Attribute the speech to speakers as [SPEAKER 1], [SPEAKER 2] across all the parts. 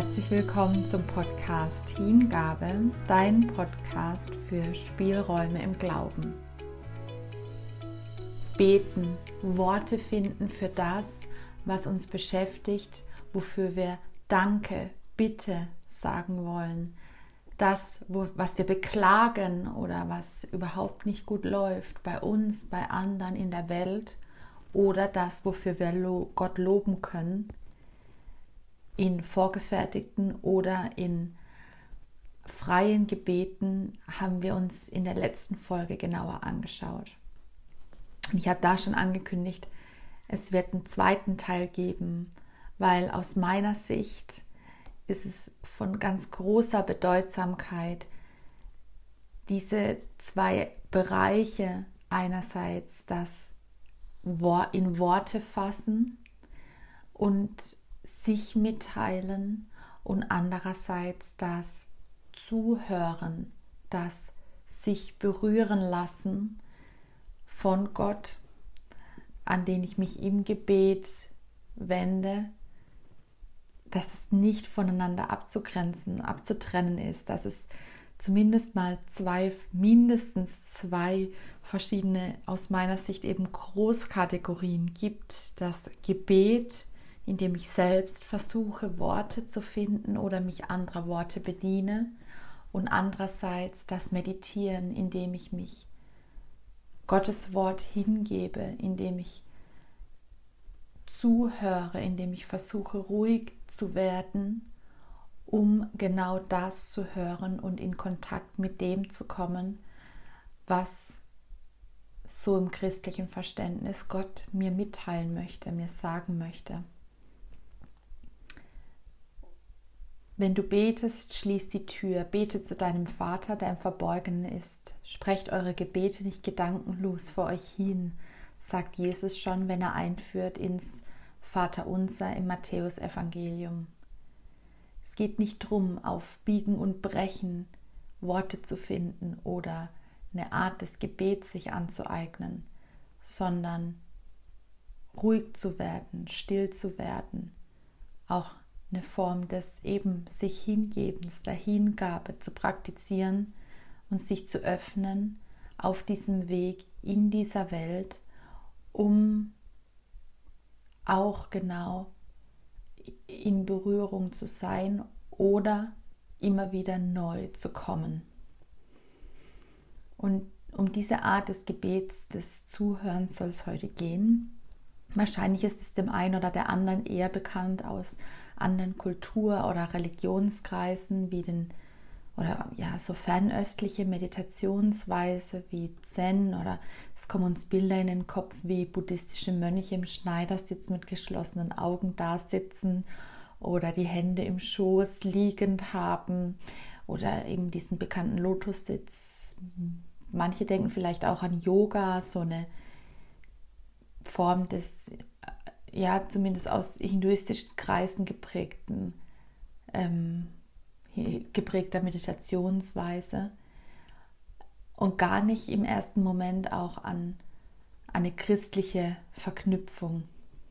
[SPEAKER 1] Herzlich willkommen zum Podcast Hingabe, dein Podcast für Spielräume im Glauben. Beten, Worte finden für das, was uns beschäftigt, wofür wir Danke, Bitte sagen wollen. Das, was wir beklagen oder was überhaupt nicht gut läuft bei uns, bei anderen in der Welt oder das, wofür wir Gott loben können in vorgefertigten oder in freien Gebeten haben wir uns in der letzten Folge genauer angeschaut. Und ich habe da schon angekündigt, es wird einen zweiten Teil geben, weil aus meiner Sicht ist es von ganz großer Bedeutsamkeit, diese zwei Bereiche einerseits das in Worte fassen und sich mitteilen und andererseits das Zuhören, das sich berühren lassen von Gott, an den ich mich im Gebet wende, dass es nicht voneinander abzugrenzen, abzutrennen ist, dass es zumindest mal zwei, mindestens zwei verschiedene, aus meiner Sicht eben Großkategorien gibt. Das Gebet, indem ich selbst versuche, Worte zu finden oder mich anderer Worte bediene. Und andererseits das Meditieren, indem ich mich Gottes Wort hingebe, indem ich zuhöre, indem ich versuche, ruhig zu werden, um genau das zu hören und in Kontakt mit dem zu kommen, was so im christlichen Verständnis Gott mir mitteilen möchte, mir sagen möchte. Wenn du betest, schließ die Tür, bete zu deinem Vater, der im Verborgenen ist. Sprecht eure Gebete nicht gedankenlos vor euch hin, sagt Jesus schon, wenn er einführt ins Vaterunser im Matthäusevangelium. Es geht nicht drum, auf Biegen und Brechen Worte zu finden oder eine Art des Gebets sich anzueignen, sondern ruhig zu werden, still zu werden, auch eine Form des eben sich Hingebens, der Hingabe zu praktizieren und sich zu öffnen auf diesem Weg in dieser Welt, um auch genau in Berührung zu sein oder immer wieder neu zu kommen. Und um diese Art des Gebets, des Zuhörens soll es heute gehen. Wahrscheinlich ist es dem einen oder der anderen eher bekannt aus anderen Kultur- oder Religionskreisen wie den oder ja, so fernöstliche Meditationsweise wie Zen oder es kommen uns Bilder in den Kopf wie buddhistische Mönche im Schneidersitz mit geschlossenen Augen da sitzen oder die Hände im Schoß liegend haben oder eben diesen bekannten Lotussitz. Manche denken vielleicht auch an Yoga, so eine Form des ja zumindest aus hinduistischen Kreisen geprägten, ähm, geprägter Meditationsweise und gar nicht im ersten Moment auch an eine christliche Verknüpfung.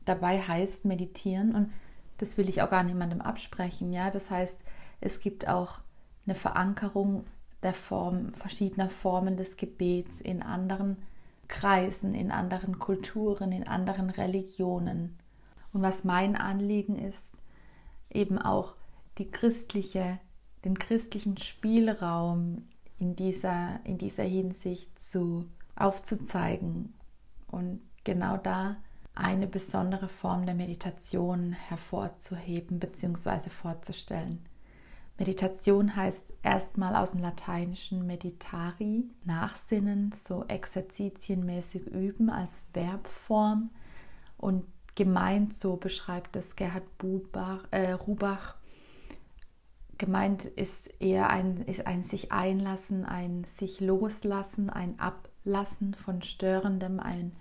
[SPEAKER 1] Dabei heißt meditieren und das will ich auch gar niemandem absprechen, ja, das heißt, es gibt auch eine Verankerung der Form verschiedener Formen des Gebets in anderen Kreisen, in anderen Kulturen, in anderen Religionen. Und was mein Anliegen ist, eben auch die christliche, den christlichen Spielraum in dieser, in dieser Hinsicht zu, aufzuzeigen und genau da eine besondere Form der Meditation hervorzuheben bzw. vorzustellen. Meditation heißt erstmal aus dem Lateinischen meditari, nachsinnen, so exerzitienmäßig üben als Verbform. Und gemeint, so beschreibt es Gerhard Bubach, äh, Rubach, gemeint ist eher ein, ist ein sich einlassen, ein sich loslassen, ein Ablassen von Störendem, ein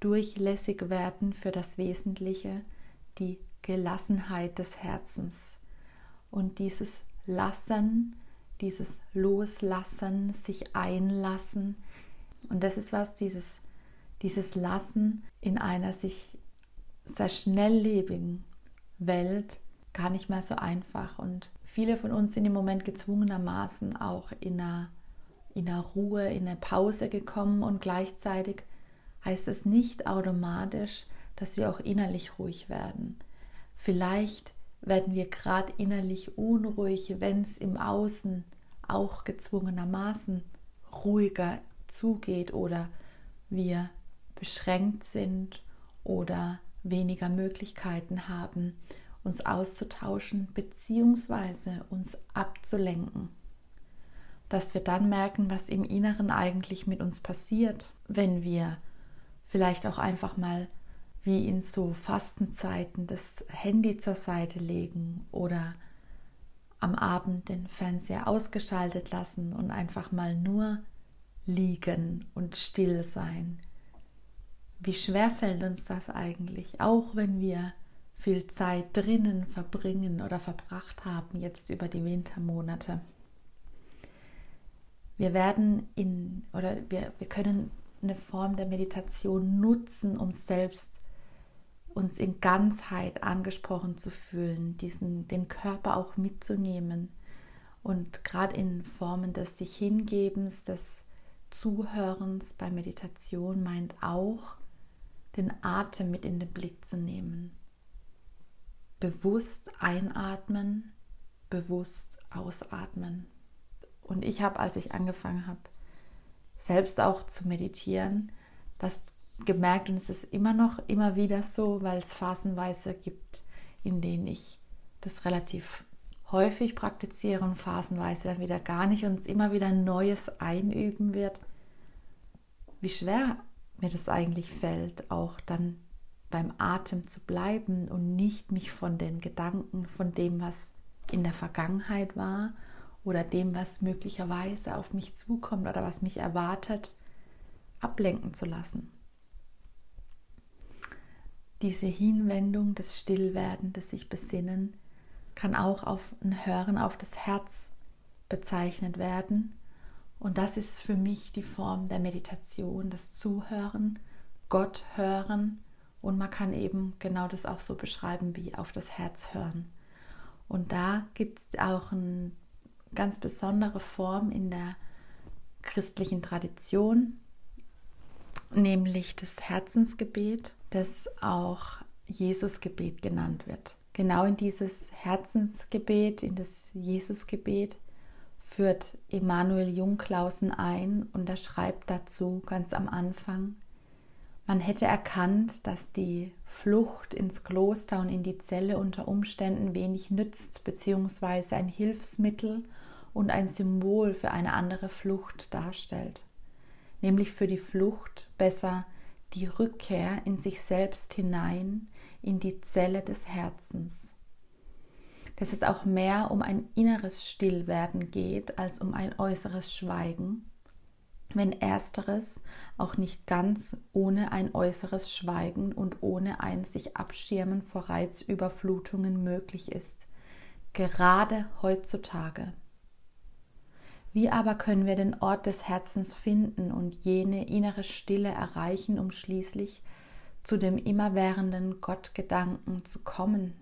[SPEAKER 1] durchlässig werden für das Wesentliche, die Gelassenheit des Herzens. Und dieses Lassen, dieses Loslassen, sich einlassen. Und das ist was, dieses, dieses Lassen in einer sich sehr schnelllebigen Welt gar nicht mehr so einfach. Und viele von uns sind im Moment gezwungenermaßen auch in einer, in einer Ruhe, in eine Pause gekommen und gleichzeitig heißt es nicht automatisch, dass wir auch innerlich ruhig werden. Vielleicht werden wir gerade innerlich unruhig, wenn es im Außen auch gezwungenermaßen ruhiger zugeht oder wir beschränkt sind oder weniger Möglichkeiten haben, uns auszutauschen bzw. uns abzulenken. Dass wir dann merken, was im Inneren eigentlich mit uns passiert, wenn wir vielleicht auch einfach mal wie in so Fastenzeiten das Handy zur Seite legen oder am Abend den Fernseher ausgeschaltet lassen und einfach mal nur liegen und still sein. Wie schwer fällt uns das eigentlich, auch wenn wir viel Zeit drinnen verbringen oder verbracht haben jetzt über die Wintermonate. Wir werden in oder wir, wir können eine Form der Meditation nutzen, um selbst uns in Ganzheit angesprochen zu fühlen, diesen, den Körper auch mitzunehmen und gerade in Formen des sich Hingebens, des Zuhörens bei Meditation meint auch, den Atem mit in den Blick zu nehmen. Bewusst einatmen, bewusst ausatmen. Und ich habe, als ich angefangen habe, selbst auch zu meditieren, das gemerkt und es ist immer noch immer wieder so, weil es phasenweise gibt, in denen ich das relativ häufig praktiziere und phasenweise dann wieder gar nicht und es immer wieder Neues einüben wird, wie schwer mir das eigentlich fällt, auch dann beim Atem zu bleiben und nicht mich von den Gedanken, von dem, was in der Vergangenheit war oder dem, was möglicherweise auf mich zukommt oder was mich erwartet, ablenken zu lassen diese Hinwendung, das Stillwerden, das sich besinnen, kann auch auf ein Hören auf das Herz bezeichnet werden. Und das ist für mich die Form der Meditation, das Zuhören, Gott hören. Und man kann eben genau das auch so beschreiben wie auf das Herz hören. Und da gibt es auch eine ganz besondere Form in der christlichen Tradition, nämlich das Herzensgebet, das auch Jesusgebet genannt wird. Genau in dieses Herzensgebet, in das Jesusgebet führt Emanuel Jungklausen ein und er schreibt dazu ganz am Anfang, man hätte erkannt, dass die Flucht ins Kloster und in die Zelle unter Umständen wenig nützt, beziehungsweise ein Hilfsmittel und ein Symbol für eine andere Flucht darstellt nämlich für die Flucht, besser die Rückkehr in sich selbst hinein, in die Zelle des Herzens. Dass es auch mehr um ein inneres Stillwerden geht als um ein äußeres Schweigen, wenn ersteres auch nicht ganz ohne ein äußeres Schweigen und ohne ein sich abschirmen vor Reizüberflutungen möglich ist, gerade heutzutage. Wie aber können wir den Ort des Herzens finden und jene innere Stille erreichen, um schließlich zu dem immerwährenden Gottgedanken zu kommen?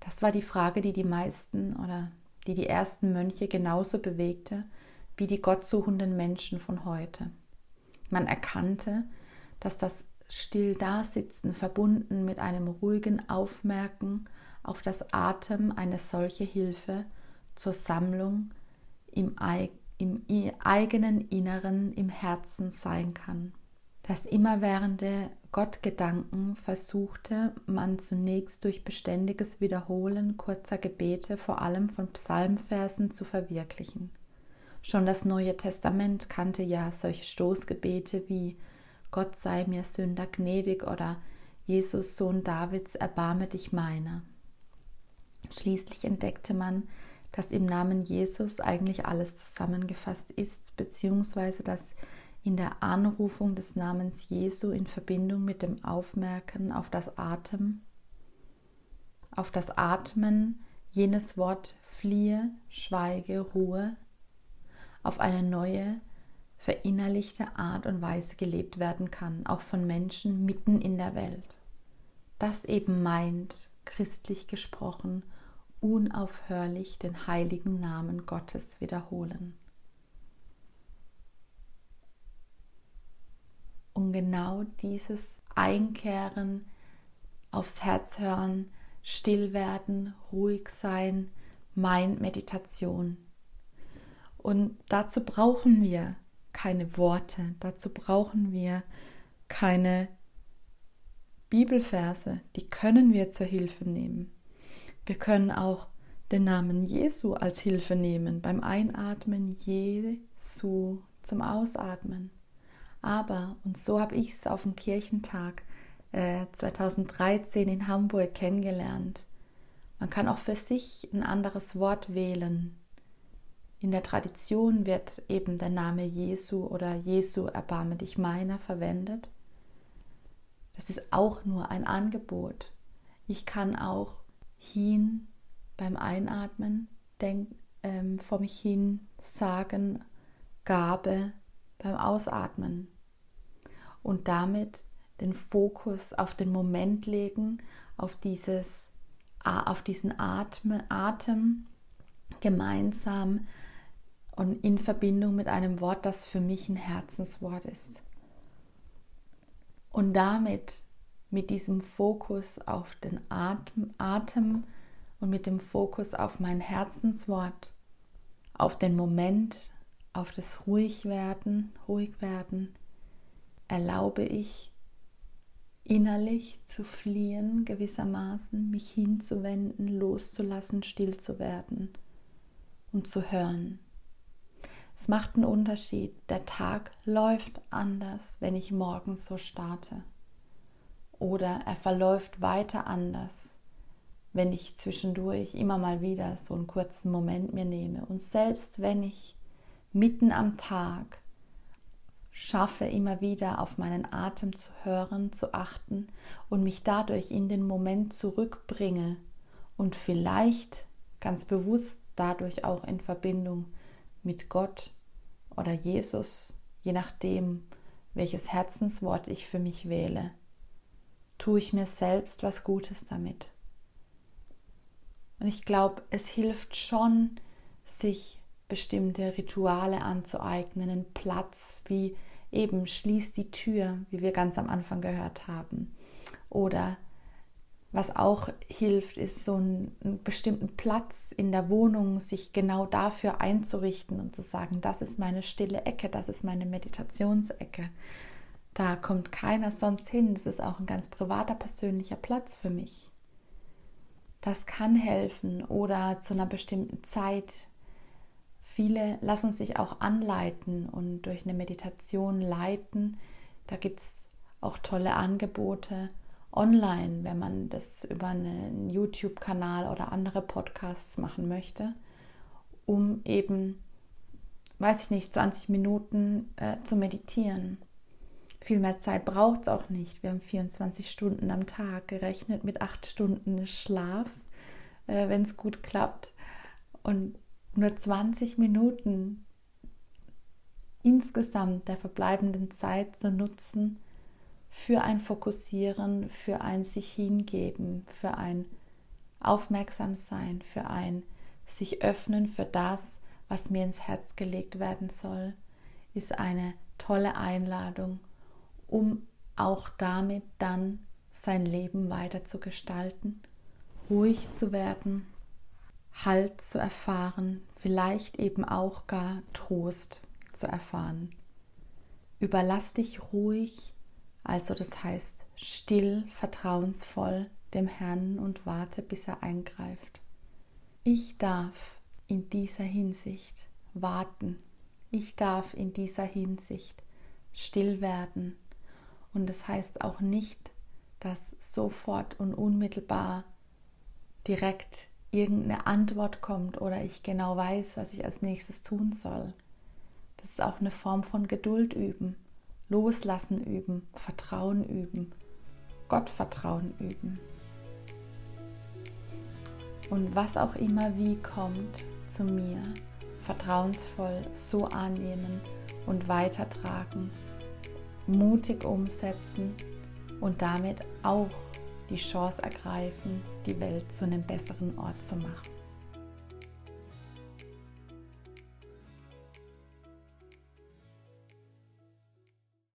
[SPEAKER 1] Das war die Frage, die die meisten oder die die ersten Mönche genauso bewegte wie die gottsuchenden Menschen von heute. Man erkannte, dass das Still-Dasitzen verbunden mit einem ruhigen Aufmerken auf das Atem eine solche Hilfe zur Sammlung im, im eigenen Inneren, im Herzen sein kann. Das immerwährende Gottgedanken versuchte man zunächst durch beständiges Wiederholen kurzer Gebete, vor allem von Psalmversen, zu verwirklichen. Schon das Neue Testament kannte ja solche Stoßgebete wie Gott sei mir Sünder gnädig oder Jesus Sohn Davids, erbarme dich meiner. Schließlich entdeckte man, dass im Namen Jesus eigentlich alles zusammengefasst ist, beziehungsweise dass in der Anrufung des Namens Jesu in Verbindung mit dem Aufmerken auf das Atem, auf das Atmen jenes Wort fliehe, schweige, Ruhe auf eine neue, verinnerlichte Art und Weise gelebt werden kann, auch von Menschen mitten in der Welt. das eben meint, christlich gesprochen, unaufhörlich den heiligen Namen Gottes wiederholen. Und genau dieses Einkehren, aufs Herz hören, still werden, ruhig sein, meint Meditation. Und dazu brauchen wir keine Worte, dazu brauchen wir keine Bibelverse, die können wir zur Hilfe nehmen. Wir können auch den Namen Jesu als Hilfe nehmen beim Einatmen Jesu zum Ausatmen. Aber, und so habe ich es auf dem Kirchentag äh, 2013 in Hamburg kennengelernt, man kann auch für sich ein anderes Wort wählen. In der Tradition wird eben der Name Jesu oder Jesu erbarme dich meiner verwendet. Das ist auch nur ein Angebot. Ich kann auch hin beim Einatmen denk, ähm, vor mich hin sagen, Gabe beim Ausatmen und damit den Fokus auf den Moment legen, auf, dieses, auf diesen Atme, Atem gemeinsam und in Verbindung mit einem Wort, das für mich ein Herzenswort ist. Und damit, mit diesem Fokus auf den Atem, Atem und mit dem Fokus auf mein Herzenswort, auf den Moment, auf das Ruhigwerden, Ruhigwerden, erlaube ich innerlich zu fliehen gewissermaßen, mich hinzuwenden, loszulassen, still zu werden und zu hören. Es macht einen Unterschied. Der Tag läuft anders, wenn ich morgens so starte. Oder er verläuft weiter anders, wenn ich zwischendurch immer mal wieder so einen kurzen Moment mir nehme. Und selbst wenn ich mitten am Tag schaffe, immer wieder auf meinen Atem zu hören, zu achten und mich dadurch in den Moment zurückbringe und vielleicht ganz bewusst dadurch auch in Verbindung mit Gott oder Jesus, je nachdem, welches Herzenswort ich für mich wähle, tue ich mir selbst was Gutes damit. Und ich glaube, es hilft schon, sich bestimmte Rituale anzueignen, einen Platz wie eben schließ die Tür, wie wir ganz am Anfang gehört haben, oder was auch hilft, ist so einen, einen, bestimmten Platz in der Wohnung, sich genau dafür einzurichten und zu sagen, das ist meine stille Ecke, das ist meine Meditationsecke. Da kommt keiner sonst hin. Das ist auch ein ganz privater, persönlicher Platz für mich. Das kann helfen oder zu einer bestimmten Zeit. Viele lassen sich auch anleiten und durch eine Meditation leiten. Da gibt es auch tolle Angebote online, wenn man das über einen YouTube-Kanal oder andere Podcasts machen möchte, um eben, weiß ich nicht, 20 Minuten äh, zu meditieren. Viel mehr Zeit braucht es auch nicht. Wir haben 24 Stunden am Tag gerechnet mit 8 Stunden Schlaf, äh, wenn es gut klappt. Und nur 20 Minuten insgesamt der verbleibenden Zeit zu nutzen, für ein Fokussieren, für ein sich hingeben, für ein Aufmerksamsein, für ein sich öffnen für das, was mir ins Herz gelegt werden soll, ist eine tolle Einladung, um auch damit dann sein Leben weiter zu gestalten, ruhig zu werden, Halt zu erfahren, vielleicht eben auch gar Trost zu erfahren. Überlass dich ruhig also das heißt still, vertrauensvoll dem Herrn und warte, bis er eingreift. Ich darf in dieser Hinsicht warten. Ich darf in dieser Hinsicht still werden. Und das heißt auch nicht, dass sofort und unmittelbar direkt irgendeine Antwort kommt oder ich genau weiß, was ich als nächstes tun soll. Das ist auch eine Form von Geduld üben. Loslassen üben, Vertrauen üben, Gottvertrauen üben. Und was auch immer wie kommt zu mir, vertrauensvoll so annehmen und weitertragen, mutig umsetzen und damit auch die Chance ergreifen, die Welt zu einem besseren Ort zu machen.